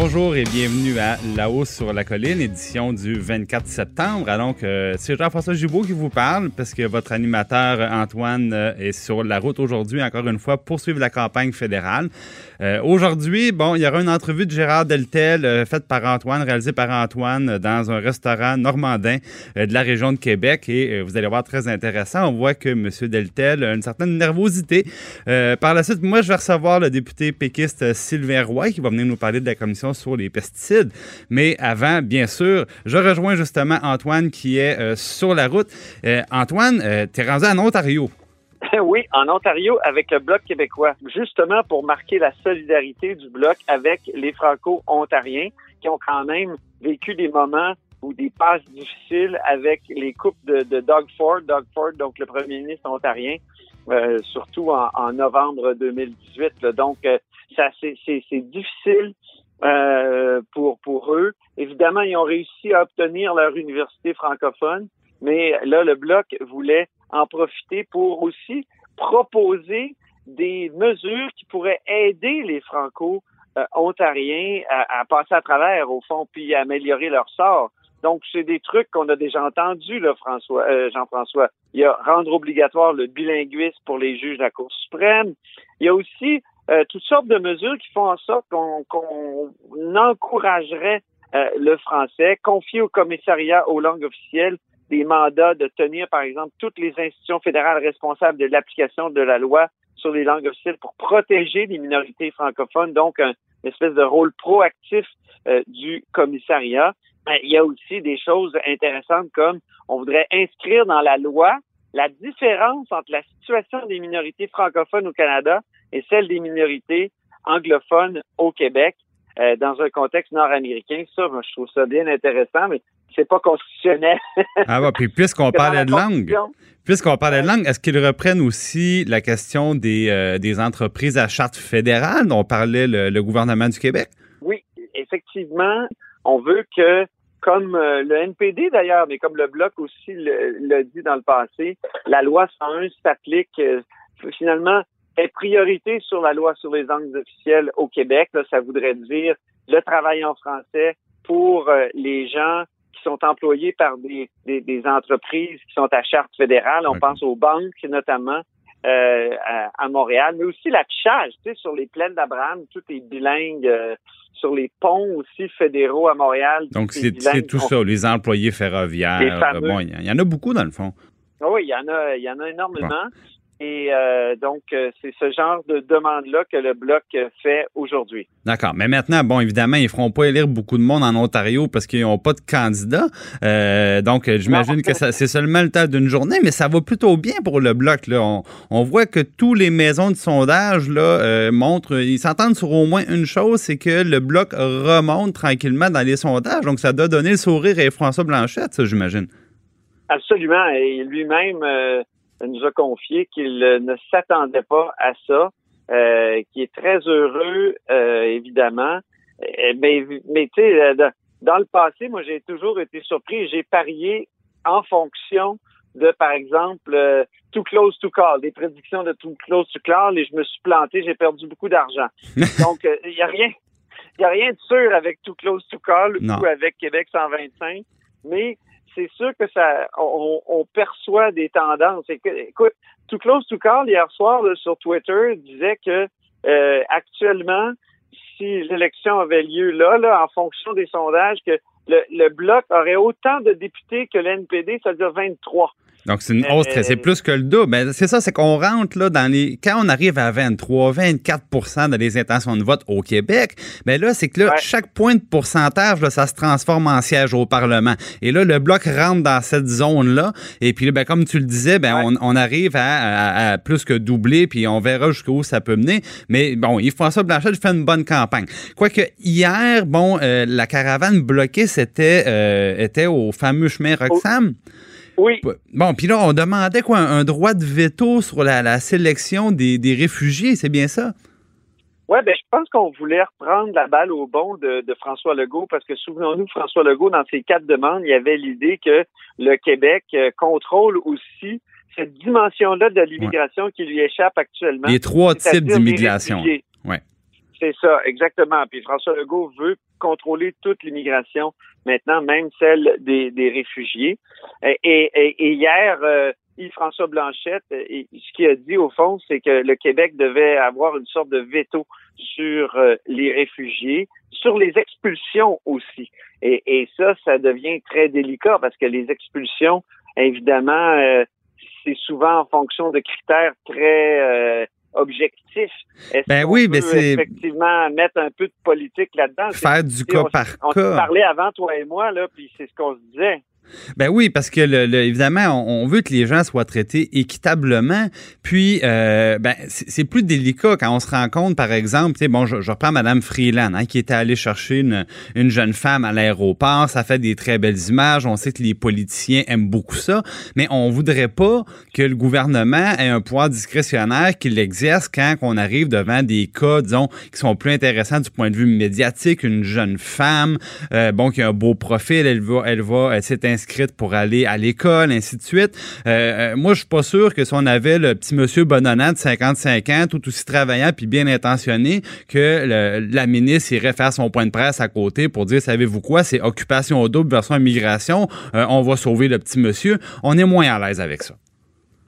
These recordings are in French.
Bonjour et bienvenue à La hausse sur la colline, édition du 24 septembre. Alors, euh, c'est Jean-François Jubault qui vous parle parce que votre animateur Antoine euh, est sur la route aujourd'hui, encore une fois, pour suivre la campagne fédérale. Euh, aujourd'hui, bon, il y aura une entrevue de Gérard Deltel faite par Antoine, réalisée par Antoine dans un restaurant normandin de la région de Québec et vous allez voir très intéressant. On voit que M. Deltel a une certaine nervosité. par la suite, moi, je vais recevoir le député péquiste Sylvain Roy qui va venir nous parler de la commission sur les pesticides. Mais avant, bien sûr, je rejoins justement Antoine qui est euh, sur la route. Euh, Antoine, euh, tu es rendu en Ontario. Oui, en Ontario avec le Bloc québécois, justement pour marquer la solidarité du Bloc avec les Franco-Ontariens qui ont quand même vécu des moments ou des passes difficiles avec les coupes de, Doug Ford, Doug Ford, donc le premier ministre ontarien, surtout en, novembre 2018. Donc, ça c'est difficile euh, pour, pour eux. Évidemment, ils ont réussi à obtenir leur université francophone, mais là, le Bloc voulait en profiter pour aussi proposer des mesures qui pourraient aider les Franco-Ontariens à, passer à travers, au fond, puis à améliorer leur sort. Donc, c'est des trucs qu'on a déjà entendus, là, François, euh, Jean-François. Il y a rendre obligatoire le bilinguisme pour les juges de la Cour suprême. Il y a aussi euh, toutes sortes de mesures qui font en sorte qu'on encouragerait euh, le français, confier au commissariat aux langues officielles des mandats de tenir, par exemple, toutes les institutions fédérales responsables de l'application de la loi sur les langues officielles pour protéger les minorités francophones, donc un, une espèce de rôle proactif euh, du commissariat. Ben, il y a aussi des choses intéressantes comme on voudrait inscrire dans la loi la différence entre la situation des minorités francophones au Canada et celle des minorités anglophones au Québec euh, dans un contexte nord-américain. Ça, moi, je trouve ça bien intéressant, mais c'est pas constitutionnel. ah bah, puis puisqu'on parlait de langue, puisqu'on parlait de langue, est-ce qu'ils reprennent aussi la question des, euh, des entreprises à charte fédérale? Dont parlait le, gouvernement du Québec? Oui, effectivement, on veut que comme euh, le NPD d'ailleurs, mais comme le Bloc aussi l'a dit dans le passé, la loi 101 s'applique finalement est priorité sur la loi sur les langues officielles au Québec. ça voudrait dire le travail en français pour euh, les gens qui sont employés par des, des, entreprises qui sont à charte fédérale. On pense aux banques notamment euh, à, Montréal, mais aussi l'affichage, tu sais, sur les plaines d'Abraham, tout est bilingue. Euh, sur les ponts aussi fédéraux à Montréal. Donc, c'est tout ça, les employés ferroviaires. Bon, il y, en a beaucoup dans le fond. Oui, il y en a, il y en a énormément. Et euh, donc, euh, c'est ce genre de demande-là que le Bloc fait aujourd'hui. D'accord. Mais maintenant, bon, évidemment, ils ne feront pas élire beaucoup de monde en Ontario parce qu'ils n'ont pas de candidats. Euh, donc, j'imagine que c'est seulement le temps d'une journée, mais ça va plutôt bien pour le Bloc. Là. On, voit que tous les maisons de sondage là, montrent, ils s'entendent sur au moins une chose, c'est que le Bloc remonte tranquillement dans les sondages. Donc, ça doit donner le sourire à François Blanchette, ça, j'imagine. Absolument. Et lui-même nous a confié qu'il ne s'attendait pas à ça, euh, qui est très heureux, euh, évidemment. Euh, mais, mais tu sais, euh, dans le passé, moi, j'ai toujours été surpris. J'ai parié en fonction de, par exemple, euh, too close to call, des prédictions de too close to call, et je me suis planté, j'ai perdu beaucoup d'argent. Donc, il n'y a rien, il a rien de sûr avec too close to call ou avec Québec 125, mais c'est sûr que ça, on, perçoit des tendances. Écoute, Too Close to Call hier soir sur Twitter disait que euh, actuellement, si l'élection avait lieu là, là, en fonction des sondages, que le, bloc aurait autant de députés que l'NPD, c'est-à-dire 23. Donc, c'est une hausse, très- c'est plus que le double. Ben, c'est ça, c'est qu'on rentre là dans les. Quand on arrive à 23, 24 dans les intentions de vote au Québec, ben là, c'est que là, Ouais. chaque point de pourcentage, là, ça se transforme en siège au Parlement. Et là, le Bloc rentre dans cette zone-là. Et puis, ben, comme tu le disais, ben, Ouais. on, on arrive à, à- à plus que doubler, puis on verra jusqu'où ça peut mener. Mais bon, Yves-François Blanchet fait une bonne campagne. Quoique, hier, bon, euh, la caravane bloquée, c'était euh, était au fameux chemin Roxham. Oui, Bon, puis là, on demandait quoi, un, un droit de veto sur la, la sélection des, des réfugiés, c'est bien ça? Ouais, ben je pense qu'on voulait reprendre la balle au bon de, de François Legault parce que souvenons-nous, François Legault, dans ses quatre demandes, il y avait l'idée que le Québec euh, contrôle aussi cette dimension-là de l'immigration qui lui échappe actuellement. Les trois types d'immigration. Ouais. C'est ça, exactement. Puis François Legault veut contrôler toute l'immigration maintenant, même celle des, réfugiés. Et, et- hier, euh, Yves-François Blanchette, euh, ce qu'il a dit au fond, c'est que le Québec devait avoir une sorte de veto sur euh, les réfugiés, sur les expulsions aussi. Et, ça, ça devient très délicat parce que les expulsions, évidemment, euh, c'est souvent en fonction de critères très Est-ce Ben oui, mais c'est- effectivement mettre un peu de politique là-dedans? Faire du on- cas par On cas. parlait avant, toi et moi, là, puis c'est ce qu'on se disait. Ben oui, parce que évidemment, on, veut que les gens soient traités équitablement. Puis, euh, ben c'est plus délicat quand on se rend compte, par exemple, bon, je, reprends Madame Freeland, hein, qui était allée chercher une, une jeune femme à l'aéroport. Ça fait des très belles images. On sait que les politiciens aiment beaucoup ça, mais on voudrait pas que le gouvernement ait un pouvoir discrétionnaire qu'il exerce quand on arrive devant des cas, disons, qui sont plus intéressants du point de vue médiatique. Une jeune femme, euh, bon, qui a un beau profil, elle va, elle va, elle inscrite pour aller à l'école, ainsi de suite. Euh, euh, moi, je suis pas sûr que si on avait le petit monsieur Bonhonnant de 55 ans, tout aussi travaillant puis bien intentionné, que le- la ministre irait faire son point de presse à côté pour dire, savez-vous quoi, c'est occupation au double version immigration, euh, on va sauver le petit monsieur. On est moins à l'aise avec ça.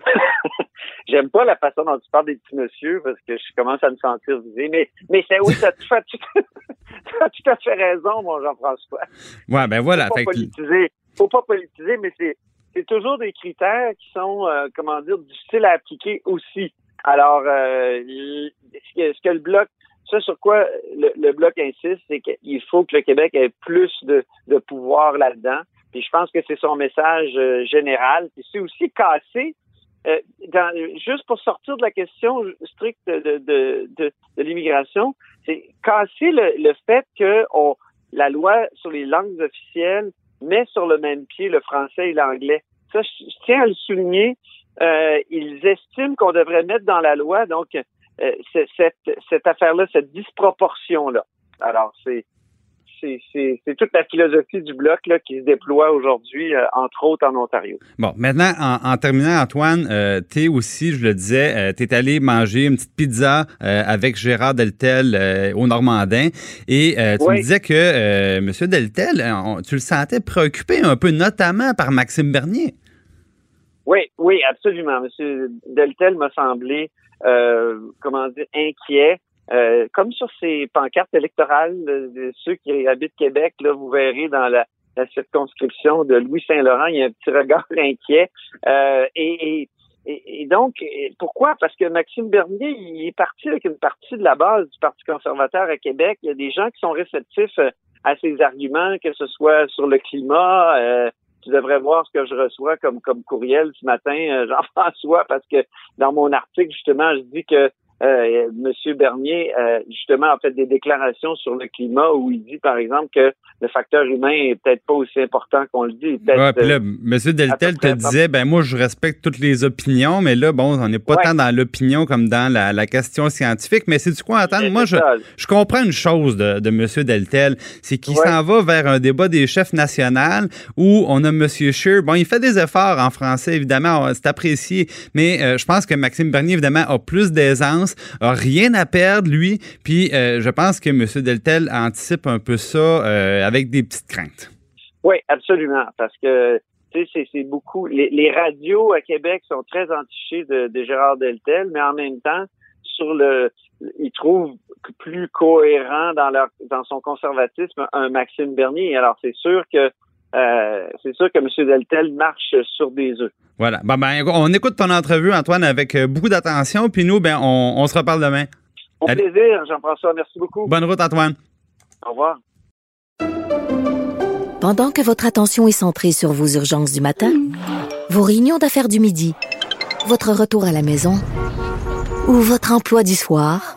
J'aime pas la façon dont tu parles des petits monsieur parce que je commence à me sentir visé. Mais, mais c'est oui, t'as tout, tout, à fait raison, mon Jean-François. Ouais, ben voilà. Faut pas Fait politiser. Faut pas politiser, mais c'est, c'est toujours des critères qui sont, euh, comment dire, difficiles à appliquer aussi. Alors, euh, ce, que, ce le bloc, ça sur quoi le, le bloc insiste, c'est qu'il faut que le Québec ait plus de, de pouvoir là-dedans. Puis je pense que c'est son message euh, général. Puis c'est aussi cassé euh, dans, juste pour sortir de la question stricte de, de, de, de l'immigration, c'est casser le, le fait que on, la loi sur les langues officielles met sur le même pied le français et l'anglais. Ça, je, tiens à le souligner. Euh, ils estiment qu'on devrait mettre dans la loi donc euh, cette, cette affaire-là, cette disproportion-là. Alors, c'est c'est toute la philosophie du bloc là, qui se déploie aujourd'hui, euh, entre autres en Ontario. Bon, maintenant, en, en terminant, Antoine, euh, t'es aussi, je le disais, euh, t'es allé manger une petite pizza avec Gérard Deltel au Normandin et tu Oui. me disais que M. Deltel, on- tu le sentais préoccupé un peu, notamment par Maxime Bernier. Oui, oui, absolument. Monsieur Deltel m'a semblé, comment dire, inquiet. Euh, comme sur ces pancartes électorales de ceux qui habitent Québec, là, vous verrez dans la, la circonscription de Louis Saint-Laurent, il y a un petit regard inquiet. Euh, et, et, donc, pourquoi? Parce que Maxime Bernier, il est parti avec une partie de la base du Parti conservateur à Québec. Il y a des gens qui sont réceptifs euh, à ses arguments, que ce soit sur le climat, euh, tu devrais voir ce que je reçois comme comme courriel ce matin, euh, Jean-François, parce que dans mon article, justement, je dis que euh, Monsieur Bernier, euh, justement, a fait des déclarations sur le climat où il dit, par exemple, que le facteur humain est peut-être pas aussi important qu'on le dit. Ouais, là, euh, M. Deltel te disait, ben moi, je respecte toutes les opinions, mais là, bon, on n'est pas Ouais. tant dans l'opinion comme dans la, la question scientifique. Mais c'est du quoi, c'est Moi, je, comprends une chose de, de M. Deltel, c'est qu'il Ouais. s'en va vers un débat des chefs nationaux où on a M. Scheer. Bon, il fait des efforts en français, évidemment, c'est apprécié, mais euh, je pense que Maxime Bernier, évidemment, a plus d'aisance, a rien à perdre, lui, puis euh, je pense que M. Deltel anticipe un peu ça euh, avec des petites craintes. Oui, absolument, parce que c'est- beaucoup. Les, les radios à Québec sont très entichées de, de Gérard Deltel, mais en même temps, sur le, ils trouvent plus cohérent dans leur dans son conservatisme un Maxime Bernier. Alors c'est sûr que euh, c'est sûr que M. Deltel marche sur des œufs. Voilà. Ben, ben, on écoute ton entrevue, Antoine, avec euh, beaucoup d'attention, puis nous, ben, on, on se reparle demain. Au plaisir, Jean-François. Merci beaucoup. Bonne route, Antoine. Au revoir. Pendant que votre attention est centrée sur vos urgences du matin, vos réunions d'affaires du midi, votre retour à la maison ou votre emploi du soir,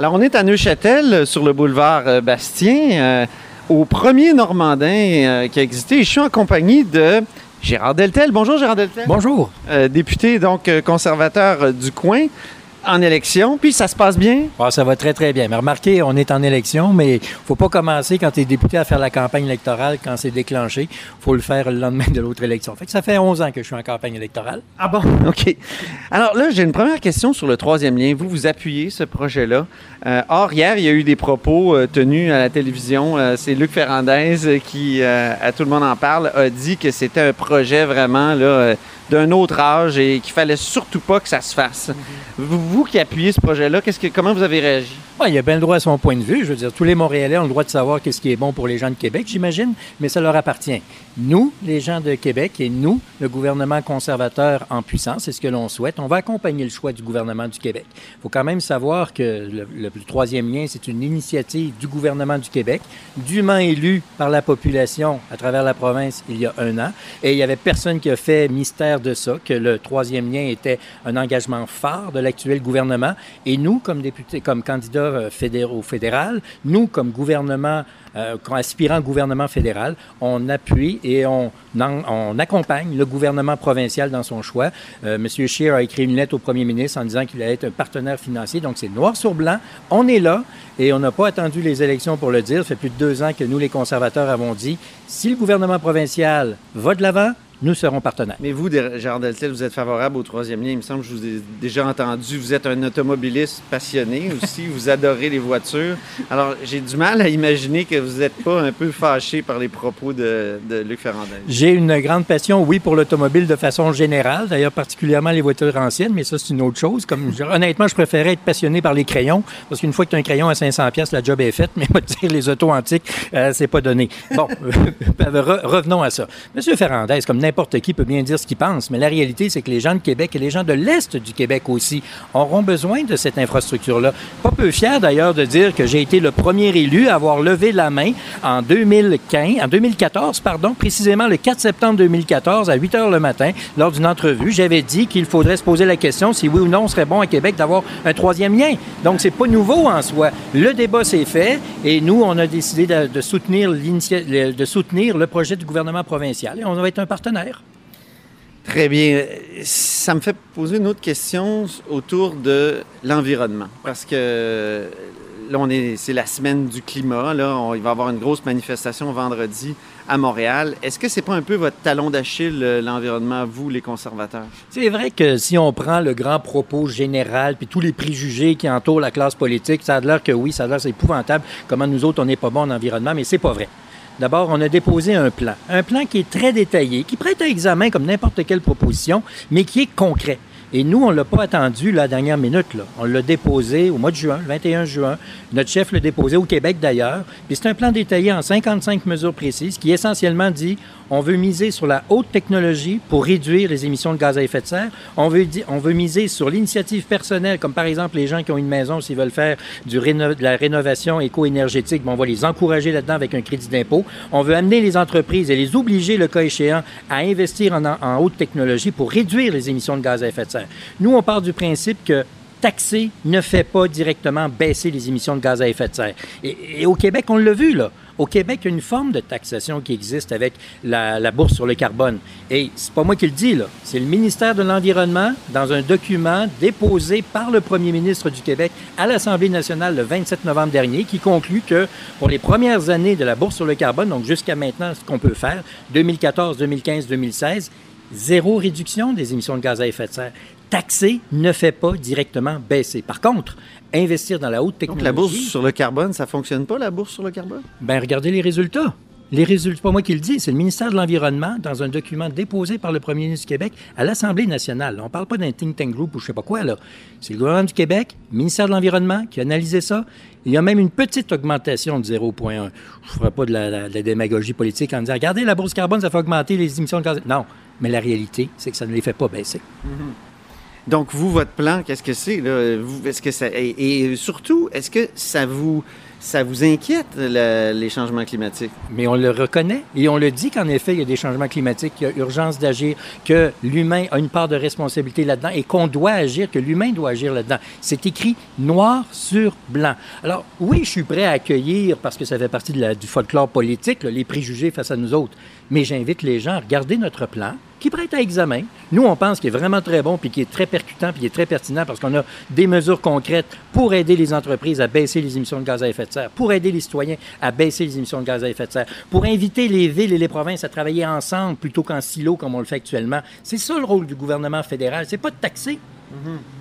Alors, on est à Neuchâtel, sur le boulevard euh, Bastien, euh, au premier Normandin euh, qui a existé. Je suis en compagnie de Gérard Deltel. Bonjour, Gérard Deltel. Bonjour. Euh, député, donc, euh, conservateur euh, du coin en élection. Puis, ça se passe bien? Ah, ça va très, très bien. Mais remarquez, on est en élection, mais il faut pas commencer quand tu es député à faire la campagne électorale quand c'est déclenché. faut le faire le lendemain de l'autre élection. Fait que ça fait 11 ans que je suis en campagne électorale. Ah bon? OK. Alors là, j'ai une première question sur le troisième lien. Vous, vous appuyez ce projet-là. Euh, or, hier, il y a eu des propos euh, tenus à la télévision. Euh, c'est Luc Ferrandez qui, à tout le monde en parle, a dit que c'était un projet vraiment là, d'un autre âge et qu'il fallait surtout pas que ça se fasse. vous, qui appuyez ce projet-là, comment vous avez réagi? Bon, il a bien le droit à son point de vue. Je veux dire, tous les Montréalais ont le droit de savoir qu'est-ce qui est bon pour les gens de Québec, j'imagine, mais ça leur appartient. Nous, les gens de Québec, et nous, le gouvernement conservateur en puissance, c'est ce que l'on souhaite. On va accompagner le choix du gouvernement du Québec. Il faut quand même savoir que le, troisième lien, c'est une initiative du gouvernement du Québec, dûment élu par la population à travers la province il y a un an. Et il n'y avait personne qui a fait mystère de ça, que le troisième lien était un engagement phare de l'actuel gouvernement. Et nous, comme députés, comme candidats euh, fédéraux au fédéral, nous, comme gouvernement, euh, aspirant gouvernement fédéral, on appuie et on, accompagne le gouvernement provincial dans son choix. Monsieur Scheer a écrit une lettre au premier ministre en disant qu'il allait être un partenaire financier. Donc, c'est noir sur blanc. On est là et on n'a pas attendu les élections pour le dire. Ça fait plus de deux ans que nous, les conservateurs, avons dit si le gouvernement provincial va de l'avant, nous serons partenaires. Mais vous, Gérard Deltel, vous êtes favorable au troisième lien. Il me semble que je vous ai déjà entendu. Vous êtes un automobiliste passionné aussi. vous adorez les voitures. Alors, j'ai du mal à imaginer que vous n'êtes pas un peu fâché par les propos de, de Luc Ferrandez. J'ai une grande passion, oui, pour l'automobile de façon générale, d'ailleurs particulièrement les voitures anciennes, mais ça, c'est une autre chose. Comme, honnêtement, je préférais être passionné par les crayons, parce qu'une fois que tu as un crayon à 500 pièces, la job est faite, mais moi, dire les autos antiques, euh, c'est pas donné. Bon, re- revenons à ça. Monsieur Ferrandez, comme n'importe qui, peut bien dire ce qu'il pense, mais la réalité, c'est que les gens de Québec et les gens de l'Est du Québec aussi auront besoin de cette infrastructure-là. Pas peu fier, d'ailleurs, de dire que j'ai été le premier élu à avoir levé la main en 2015, en 2014, pardon, précisément le 4 septembre 2014 à 8 heures le matin, lors d'une entrevue, j'avais dit qu'il faudrait se poser la question si oui ou non on serait bon à Québec d'avoir un troisième lien. Donc, c'est pas nouveau en soi. Le débat s'est fait et nous, on a décidé de, de soutenir de soutenir le projet du gouvernement provincial et on va être un partenaire. Très bien. Ça me fait poser une autre question autour de l'environnement. Parce que là, on est, c'est la semaine du climat. Là, On- il va y avoir une grosse manifestation vendredi à Montréal. Est-ce que c'est pas un peu votre talon d'Achille, euh, l'environnement, vous, les conservateurs? C'est vrai que si on prend le grand propos général puis tous les préjugés qui entourent la classe politique, ça a l'air que oui, ça a l'air c'est épouvantable comment nous autres on n'est pas bons en environnement, mais c'est pas vrai. D'abord, on a déposé un plan, un plan qui est très détaillé, qui prête à examen comme n'importe quelle proposition, mais qui est concret. Et nous, on l'a pas attendu la dernière minute. On l'a déposé au mois de juin, le 21 juin. Notre chef l'a déposé au Québec d'ailleurs. Puis c'est un plan détaillé en 55 mesures précises qui essentiellement dit on veut miser sur la haute technologie pour réduire les émissions de gaz à effet de serre. On veut, on veut miser sur l'initiative personnelle, comme par exemple les gens qui ont une maison, s'ils veulent faire de la rénovation éco-énergétique, on va les encourager là-dedans avec un crédit d'impôt. On veut amener les entreprises et les obliger, le cas échéant, à investir en, en haute technologie pour réduire les émissions de gaz à effet de serre. Nous, on part du principe que taxer ne fait pas directement baisser les émissions de gaz à effet de serre. Et, et au Québec, on l'a vu, là. Au Québec, il y a une forme de taxation qui existe avec la, bourse sur le carbone. Et c'est pas moi qui le dis, là. C'est le ministère de l'Environnement dans un document déposé par le premier ministre du Québec à l'Assemblée nationale le 27 novembre dernier qui conclut que pour les premières années de la bourse sur le carbone, donc jusqu'à maintenant, ce qu'on peut faire, 2014, 2015, 2016, zéro réduction des émissions de gaz à effet de serre. Taxer ne fait pas directement baisser. Par contre, investir dans la haute Donc, technologie... la bourse sur le carbone, ça fonctionne pas, la bourse sur le carbone? Ben, regardez les résultats. Les résultats, pas moi qui le dis, c'est le ministère de l'Environnement dans un document déposé par le premier ministre du Québec à l'Assemblée nationale. On ne parle pas d'un think tank group ou je sais pas quoi, là. C'est le gouvernement du Québec, le ministère de l'Environnement qui a analysé ça. Il y a même une petite augmentation de 0,1. Je ne ferai pas de la, la- de la démagogie politique en disant, regardez, la bourse carbone, ça fait augmenter les émissions de gaz. Non. Mais la réalité, c'est que ça ne les fait pas baisser. Donc, vous, votre plan, qu'est-ce que c'est? est-ce que ça, et, surtout, est-ce que ça vous, ça vous inquiète, le- les changements climatiques? Mais on le reconnaît et on le dit qu'en effet, il y a des changements climatiques, qu'il y a urgence d'agir, que l'humain a une part de responsabilité là-dedans et qu'on doit agir, que l'humain doit agir là-dedans. C'est écrit noir sur blanc. Alors, oui, je suis prêt à accueillir, parce que ça fait partie du folklore politique, les préjugés face à nous autres. Mais j'invite les gens à regarder notre plan, qui prête à examen. Nous, on pense qu'il est vraiment très bon, puis qui est très percutant, puis qui est très pertinent, parce qu'on a des mesures concrètes pour aider les entreprises à baisser les émissions de gaz à effet de serre, pour aider les citoyens à baisser les émissions de gaz à effet de serre, pour inviter les villes et les provinces à travailler ensemble plutôt qu'en silo comme on le fait actuellement. C'est ça le rôle du gouvernement fédéral, c'est pas de taxer.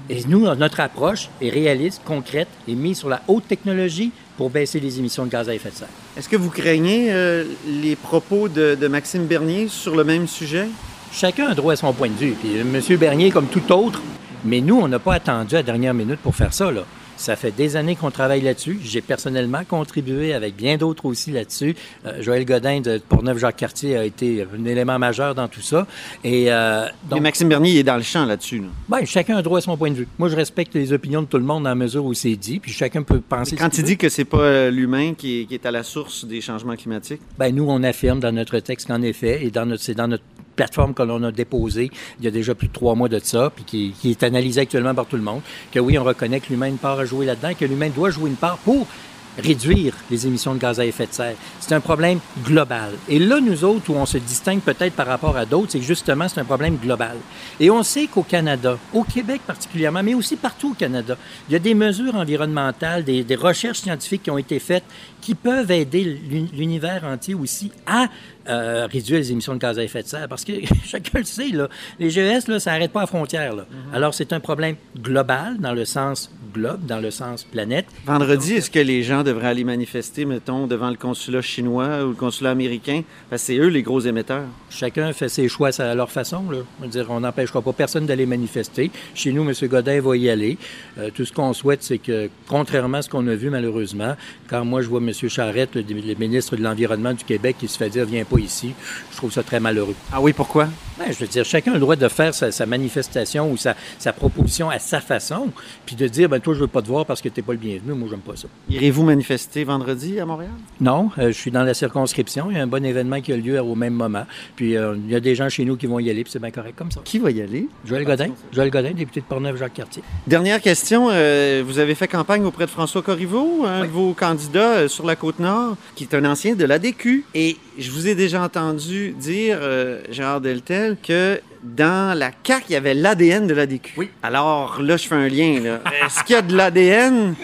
Et nous, notre approche est réaliste, concrète et mise sur la haute technologie pour baisser les émissions de gaz à effet de serre. Est-ce que vous craignez euh, les propos de, de Maxime Bernier sur le même sujet? Chacun a droit à son point de vue. Puis M. Bernier, comme tout autre, mais nous, on n'a pas attendu à la dernière minute pour faire ça. Là. Ça fait des années qu'on travaille là-dessus. J'ai personnellement contribué avec bien d'autres aussi là-dessus. Euh, Joël Godin de Portneuf-Jacques-Cartier a été un élément majeur dans tout ça. Et euh, Mais donc, Maxime Bernier, il est dans le champ là-dessus. là. ben, chacun a droit à son point de vue. Moi, je respecte les opinions de tout le monde dans la mesure où c'est dit, puis chacun peut penser. Quand il dit que c'est pas euh, l'humain qui est, qui est à la source des changements climatiques, Ben, nous, on affirme dans notre texte qu'en effet, et dans notre, c'est dans notre plateforme que l'on a déposée il y a déjà plus de trois mois de ça, puis qui, est analysée actuellement par tout le monde, que oui, on reconnaît que l'humain a une part à jouer là-dedans, que l'humain doit jouer une part pour réduire les émissions de gaz à effet de serre. C'est un problème global. Et là, nous autres, où on se distingue peut-être par rapport à d'autres, c'est justement, c'est un problème global. Et on sait qu'au Canada, au Québec particulièrement, mais aussi partout au Canada, il y a des mesures environnementales, des, des recherches scientifiques qui ont été faites qui peuvent aider l'uni- l'univers entier aussi à euh, réduire les émissions de gaz à effet de serre. Parce que chacun le sait, là, les GES, là, ça n'arrête pas à frontière. Là. Alors, c'est un problème global dans le sens globe, dans le sens planète. vendredi, est-ce que les gens devraient aller manifester, mettons, devant le consulat chinois ou le consulat américain? Parce que c'est eux les gros émetteurs. Chacun fait ses choix à leur façon. Là. Je veux dire, on n'empêchera pas personne d'aller manifester. Chez nous, M. Godin va y aller. Euh, tout ce qu'on souhaite, c'est que, contrairement à ce qu'on a vu malheureusement, quand moi je vois M. Charette, le, le ministre de l'Environnement du Québec, qui se fait dire viens pas ici, je trouve ça très malheureux. Ah oui, pourquoi? Ben, je veux dire, chacun a le droit de faire sa, sa manifestation ou sa, sa proposition à sa façon, puis de dire ben toi je veux pas te voir parce que t'es pas le bienvenu. Moi j'aime pas ça. Irez-vous manifester vendredi à Montréal? Non, euh, je suis dans la circonscription. Il y a un bon événement qui a lieu au même moment. Puis euh, il y a des gens chez nous qui vont y aller, puis c'est bien correct comme ça. Qui va y aller? Joël Godin, Joël Godin, député de Portneuf-Jacques-Cartier. Dernière question. euh, vous avez fait campagne auprès de François Corriveau, un de vos candidats euh, sur la Côte-Nord, qui est un ancien de l'ADQ. Et je vous ai déjà entendu dire, euh, Gérard Deltel, que dans la CAQ, il y avait l'ADN de l'ADQ. Oui. Alors là, je fais un lien. là. Est-ce qu'il y a de l'ADN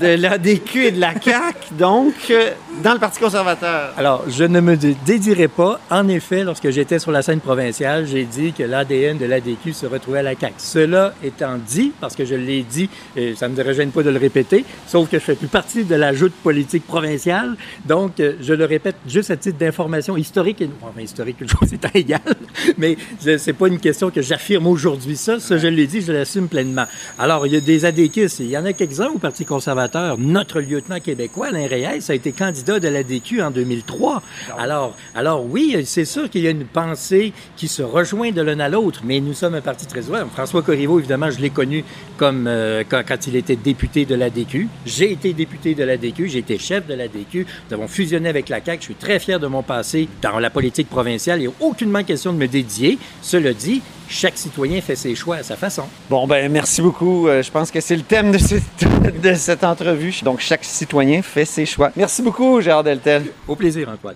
de l'ADQ et de la CAQ, donc, euh, dans le Parti conservateur? Alors, je ne me dé- dédierai pas. En effet, lorsque j'étais sur la scène provinciale, j'ai dit que l'ADN de l'ADQ se retrouvait à la CAQ. Cela étant dit, parce que je l'ai dit, et ça ne me gêne pas de le répéter, sauf que je fais plus partie de la joute politique provinciale, donc euh, je le répète juste à titre d'information historique, et enfin, historique, une chose étant égale, mais je- c'est pas une question que j'affirme aujourd'hui ça, ça je l'ai dit, je l'assume pleinement. Alors, il y a des ADQs, il y en a quelques-uns au Parti conservateur. Notre lieutenant québécois, Alain Reyes, a été candidat de l'ADQ en 2003. Alors, alors oui, c'est sûr qu'il y a une pensée qui se rejoint de l'un à l'autre, mais nous sommes un parti très ouvert. François Corriveau, évidemment, je l'ai connu comme euh, quand, quand il était député de l'ADQ. J'ai été député de l'ADQ, j'ai été chef de l'ADQ. Nous avons fusionné avec la CAQ. Je suis très fier de mon passé dans la politique provinciale. Il n'y a aucunement question de me dédier. Cela dit, chaque citoyen fait ses choix à sa façon. Bon, ben merci beaucoup. Euh, je pense que c'est le thème de cette, de cette entrevue. Donc, chaque citoyen fait ses choix. Merci beaucoup, Gérard Deltel. Au plaisir, Antoine.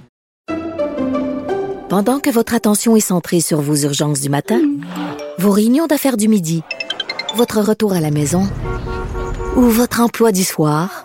Pendant que votre attention est centrée sur vos urgences du matin, vos réunions d'affaires du midi, votre retour à la maison ou votre emploi du soir,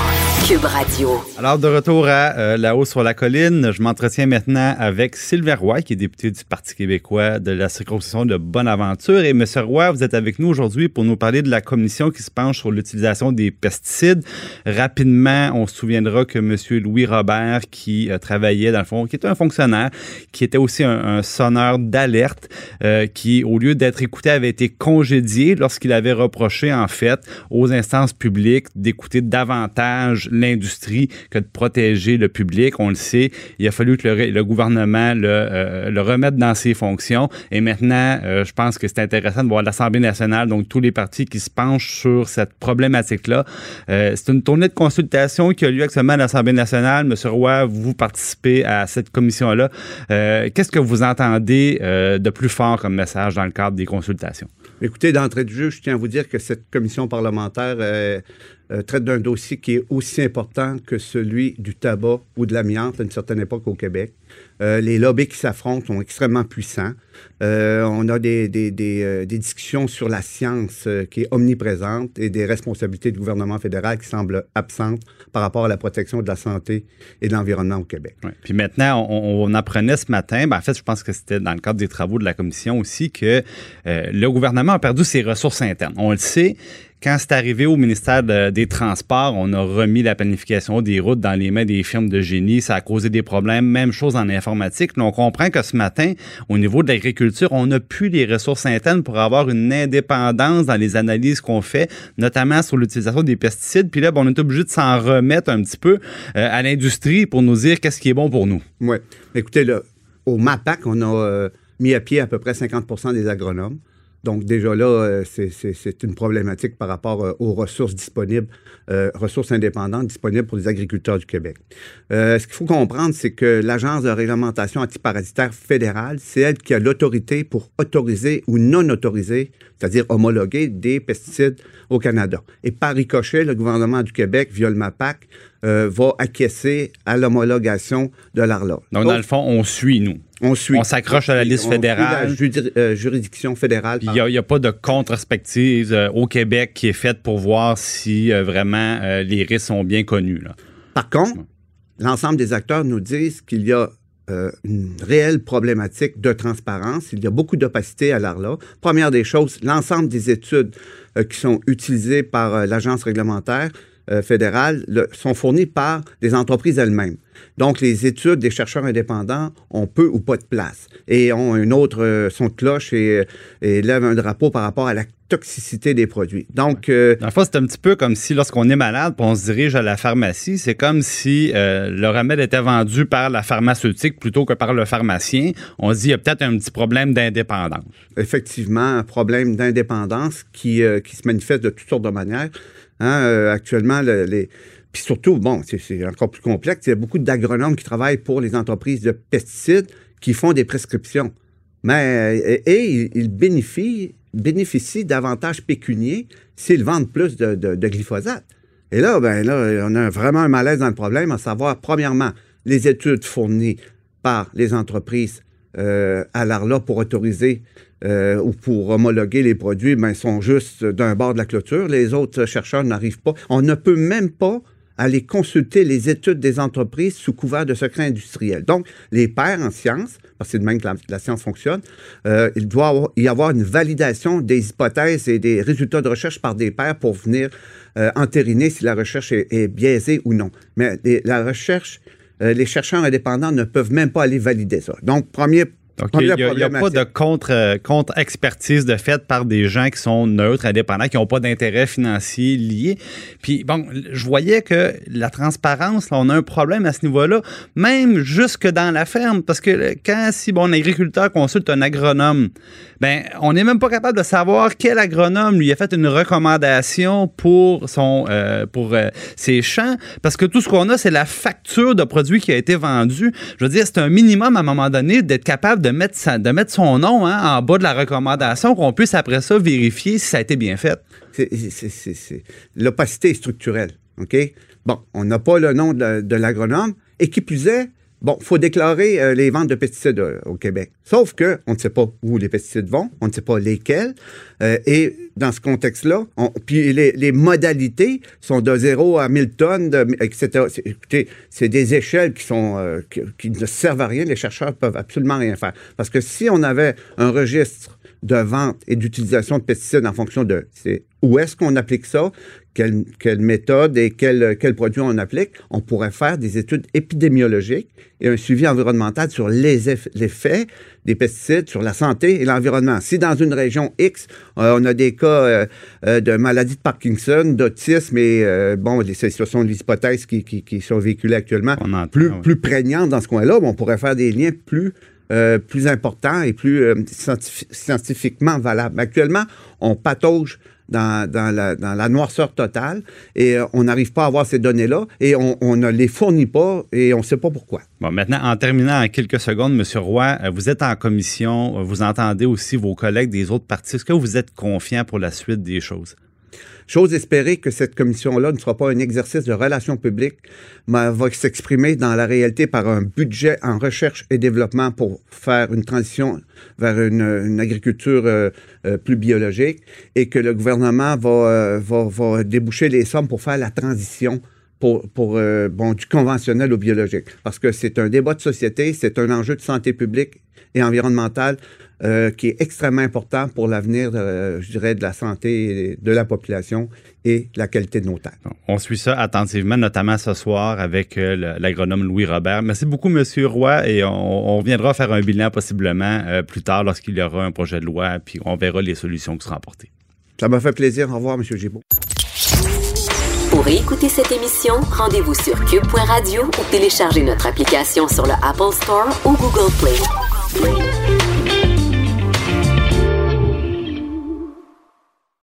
Cube Radio. Alors, de retour à euh, là-haut sur la colline, je m'entretiens maintenant avec Sylvain Roy, qui est député du Parti québécois de la circonscription de Bonaventure. Et Monsieur Roy, vous êtes avec nous aujourd'hui pour nous parler de la commission qui se penche sur l'utilisation des pesticides. Rapidement, on se souviendra que Monsieur Louis Robert, qui euh, travaillait dans le fond, qui était un fonctionnaire, qui était aussi un, sonneur d'alerte, euh, qui, au lieu d'être écouté, avait été congédié lorsqu'il avait reproché, en fait, aux instances publiques d'écouter davantage l'industrie que de protéger le public. On le sait, il a fallu que le, gouvernement euh, le, remette dans ses fonctions. Et maintenant, euh, je pense que c'est intéressant de voir l'Assemblée nationale, donc tous les partis qui se penchent sur cette problématique-là. Euh, c'est une tournée de consultation qui a lieu actuellement à l'Assemblée nationale. Monsieur Roy, vous participez à cette commission-là. Qu'est-ce que vous entendez de plus fort comme message dans le cadre des consultations? Écoutez, d'entrée de jeu, je tiens à vous dire que cette commission parlementaire euh, traite d'un dossier qui est aussi important que celui du tabac ou de l'amiante à une certaine époque au Québec. Euh, les lobbies qui s'affrontent sont extrêmement puissants. Euh, on a des, des, des, des, discussions sur la science qui est omniprésente et des responsabilités du gouvernement fédéral qui semblent absentes par rapport à la protection de la santé et de l'environnement au Québec. Puis maintenant, on, on, apprenait ce matin, ben en fait, je pense que c'était dans le cadre des travaux de la commission aussi, que le gouvernement a perdu ses ressources internes. On le sait, quand c'est arrivé au ministère des Transports, on a remis la planification des routes dans les mains des firmes de génie. Ça a causé des problèmes. Même chose en informatique. on comprend que ce matin, au niveau de l'agriculture, on n'a plus les ressources internes pour avoir une indépendance dans les analyses qu'on fait, notamment sur l'utilisation des pesticides. Puis là, ben, on est obligé de s'en remettre un petit peu euh, à l'industrie pour nous dire qu'est-ce qui est bon pour nous. Oui. Écoutez, là, au MAPAC, on a euh, mis à pied à peu près 50% des agronomes. Donc déjà là, euh, c'est une problématique par rapport euh, aux ressources disponibles, euh, ressources indépendantes disponibles pour les agriculteurs du Québec. ce qu'il faut comprendre, c'est que l'Agence de réglementation antiparasitaire fédérale, c'est elle qui a l'autorité pour autoriser ou non autoriser, c'est-à-dire homologuer des pesticides au Canada. Et par ricochet, le gouvernement du Québec, via le MAPAC, va acquiescer à l'homologation de l'ARLA. Donc, dans le fond, on suit, nous. On suit. On s'accroche à la liste fédérale. La euh, juridiction fédérale. Il n'y a, pas de contre-respective euh, au Québec qui est faite pour voir si euh, vraiment les risques sont bien connus. Par contre, l'ensemble des acteurs nous disent qu'il y a une réelle problématique de transparence. Il y a beaucoup d'opacité à l'ARLA. Première des choses, l'ensemble des études qui sont utilisées par l'agence réglementaire euh, fédérales sont fournies par des entreprises elles-mêmes. Donc, les études des chercheurs indépendants ont peu ou pas de place et ont un autre euh, son de cloche et, et, lèvent un drapeau par rapport à la toxicité des produits. Donc, euh, dans le fond, c'est un petit peu comme si lorsqu'on est malade, on se dirige à la pharmacie, c'est comme si le remède était vendu par la pharmaceutique plutôt que par le pharmacien. On se dit il y a peut-être un petit problème d'indépendance. Effectivement, un problème d'indépendance qui, qui se manifeste de toutes sortes de manières. Hein, euh, actuellement, les, puis surtout, bon, c'est encore plus complexe. Il y a beaucoup d'agronomes qui travaillent pour les entreprises de pesticides qui font des prescriptions. Mais, euh, et, ils bénéficient, bénéficient d'avantages pécuniers s'ils vendent plus de, glyphosate. Et là, ben là, on a vraiment un malaise dans le problème, à savoir, premièrement, les études fournies par les entreprises euh, à l'ARLA pour autoriser euh, ou pour homologuer les produits, ben, sont juste d'un bord de la clôture. Les autres chercheurs n'arrivent pas. On ne peut même pas aller consulter les études des entreprises sous couvert de secret industriel. Donc, les pairs en sciences, parce que c'est de même que la, science fonctionne, euh, il doit y avoir une validation des hypothèses et des résultats de recherche par des pairs pour venir euh, entériner si la recherche est, biaisée ou non. Mais la recherche, les chercheurs indépendants ne peuvent même pas aller valider ça. Donc, premier Donc, il n'y a, pas de contre, euh, contre-expertise de fait par des gens qui sont neutres, indépendants, qui n'ont pas d'intérêt financier lié. Puis, bon, je voyais que la transparence, là, on a un problème à ce niveau-là, même jusque dans la ferme, parce que quand, si bon, un agriculteur consulte un agronome, ben, on n'est même pas capable de savoir quel agronome lui a fait une recommandation pour son, euh, pour euh, ses champs, parce que tout ce qu'on a, c'est la facture de produit qui a été vendu. Je veux dire, c'est un minimum à un moment donné d'être capable de de mettre son nom hein, en bas de la recommandation, qu'on puisse après ça vérifier si ça a été bien fait. L'opacité est structurelle. OK? Bon, on n'a pas le nom de, de l'agronome. Et qui plus est, bon, il faut déclarer euh, les ventes de pesticides euh, au Québec. Sauf que on ne sait pas où les pesticides vont, on ne sait pas lesquels. Euh, et dans ce contexte-là, on- puis les, les modalités sont de 0 à 1000 tonnes, de, etc. Écoutez, c'est des échelles qui, sont, euh, qui, qui ne servent à rien. Les chercheurs peuvent absolument rien faire. Parce que si on avait un registre de vente et d'utilisation de pesticides en fonction de c'est où est-ce qu'on applique ça, quelle, quelle méthode et quel, quel produit on applique, on pourrait faire des études épidémiologiques et un suivi environnemental sur les eff- l'effet des pesticides sur la santé et l'environnement. Si dans une région X, euh, on a des cas euh, euh, de maladie de Parkinson, d'autisme et, bon, les- ce sont des hypothèses qui, qui, qui sont véhiculées actuellement, entend, plus, prégnantes dans ce coin-là, on pourrait faire des liens plus euh, plus importants et plus euh, scientifi- scientifiquement valables. Actuellement, on patauge dans, la noirceur totale et euh, on n'arrive pas à avoir ces données-là et on, on ne les fournit pas et on ne sait pas pourquoi. Bon, maintenant, en terminant en quelques secondes, M. Roy, euh, vous êtes en commission, euh, vous entendez aussi vos collègues des autres partis. Est-ce que vous êtes confiant pour la suite des choses? J'ose espérer que cette commission-là ne sera pas un exercice de relations publiques, mais va s'exprimer dans la réalité par un budget en recherche et développement pour faire une transition vers une, agriculture euh, euh, plus biologique et que le gouvernement va, euh, va, va déboucher les sommes pour faire la transition pour, pour du conventionnel au biologique. Parce que c'est un débat de société, c'est un enjeu de santé publique et environnementale euh, qui est extrêmement important pour l'avenir, euh, je dirais, de la santé de la population et la qualité de nos terres. On suit ça attentivement, notamment ce soir avec euh, l'agronome Louis Robert. Merci beaucoup, M. Roy, et on, on reviendra faire un bilan possiblement euh, plus tard lorsqu'il y aura un projet de loi, puis on verra les solutions qui seront apportées. Ça m'a fait plaisir. Au revoir, M. Gibault. Pour écouter cette émission, rendez-vous sur cube.radio ou téléchargez notre application sur le Apple Store ou Google Play.